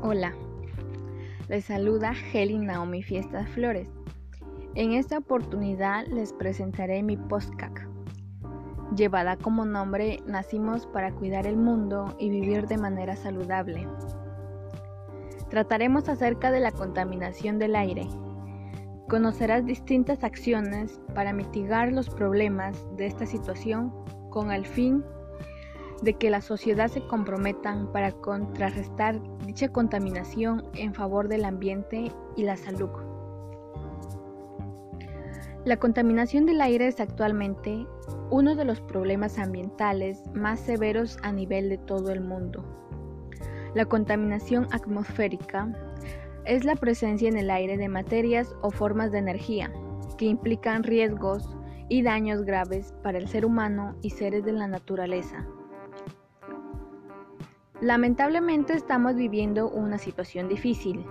Hola, les saluda Heli Naomi Fiestas Flores. En esta oportunidad les presentaré mi postcac, llevada como nombre Nacimos para cuidar el mundo y vivir de manera saludable. Trataremos acerca de la contaminación del aire. Conocerás distintas acciones para mitigar los problemas de esta situación con el fin de que la sociedad se comprometan para contrarrestar dicha contaminación en favor del ambiente y la salud. La contaminación del aire es actualmente uno de los problemas ambientales más severos a nivel de todo el mundo. La contaminación atmosférica es la presencia en el aire de materias o formas de energía que implican riesgos y daños graves para el ser humano y seres de la naturaleza. Lamentablemente estamos viviendo una situación difícil,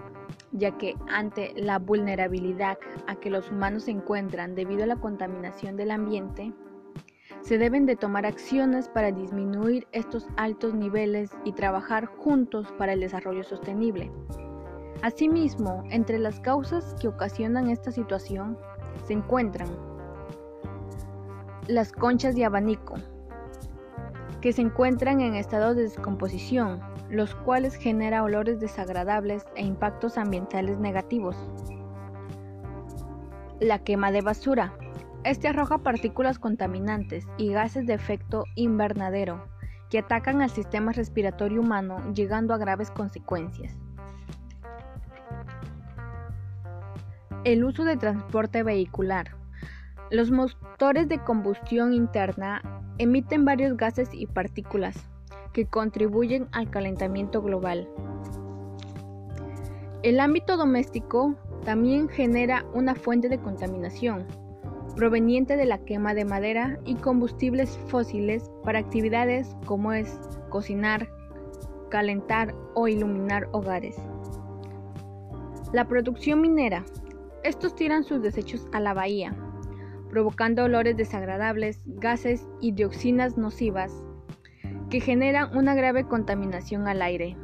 ya que ante la vulnerabilidad a que los humanos se encuentran debido a la contaminación del ambiente, se deben de tomar acciones para disminuir estos altos niveles y trabajar juntos para el desarrollo sostenible. Asimismo, entre las causas que ocasionan esta situación se encuentran las conchas de abanico, que se encuentran en estado de descomposición, los cuales genera olores desagradables e impactos ambientales negativos. La quema de basura. Este arroja partículas contaminantes y gases de efecto invernadero que atacan al sistema respiratorio humano llegando a graves consecuencias. El uso de transporte vehicular. Los motores de combustión interna emiten varios gases y partículas que contribuyen al calentamiento global. El ámbito doméstico también genera una fuente de contaminación proveniente de la quema de madera y combustibles fósiles para actividades como es cocinar, calentar o iluminar hogares. La producción minera. Estos tiran sus desechos a la bahía, provocando olores desagradables, gases y dioxinas nocivas que generan una grave contaminación al aire.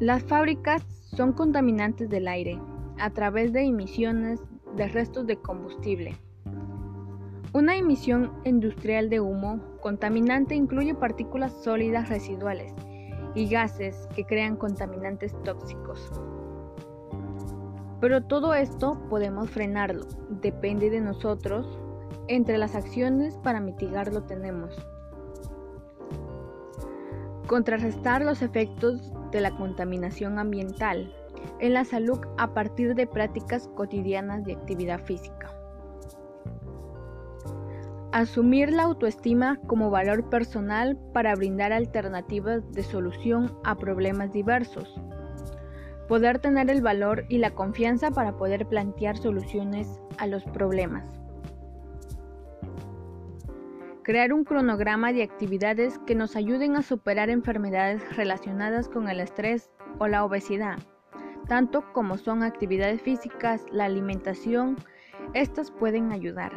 Las fábricas son contaminantes del aire a través de emisiones de restos de combustible. Una emisión industrial de humo contaminante incluye partículas sólidas residuales y gases que crean contaminantes tóxicos. Pero todo esto podemos frenarlo, depende de nosotros. Entre las acciones para mitigarlo tenemos contrarrestar los efectos de la contaminación ambiental en la salud a partir de prácticas cotidianas de actividad física. Asumir la autoestima como valor personal para brindar alternativas de solución a problemas diversos poder tener el valor y la confianza para poder plantear soluciones a los problemas. Crear un cronograma de actividades que nos ayuden a superar enfermedades relacionadas con el estrés o la obesidad, tanto como son actividades físicas, la alimentación, estas pueden ayudar.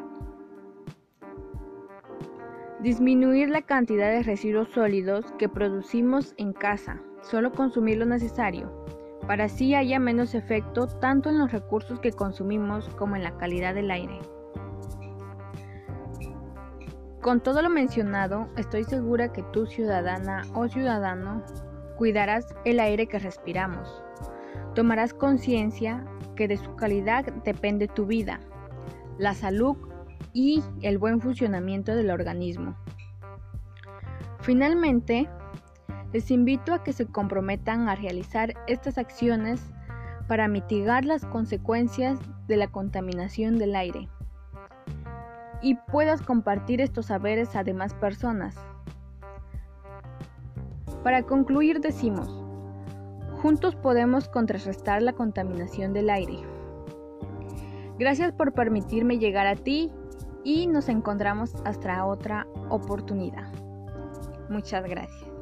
Disminuir la cantidad de residuos sólidos que producimos en casa, solo consumir lo necesario para así haya menos efecto tanto en los recursos que consumimos como en la calidad del aire. Con todo lo mencionado, estoy segura que tú ciudadana o ciudadano cuidarás el aire que respiramos. Tomarás conciencia que de su calidad depende tu vida, la salud y el buen funcionamiento del organismo. Finalmente, les invito a que se comprometan a realizar estas acciones para mitigar las consecuencias de la contaminación del aire y puedas compartir estos saberes a demás personas. Para concluir decimos, juntos podemos contrarrestar la contaminación del aire. Gracias por permitirme llegar a ti y nos encontramos hasta otra oportunidad. Muchas gracias.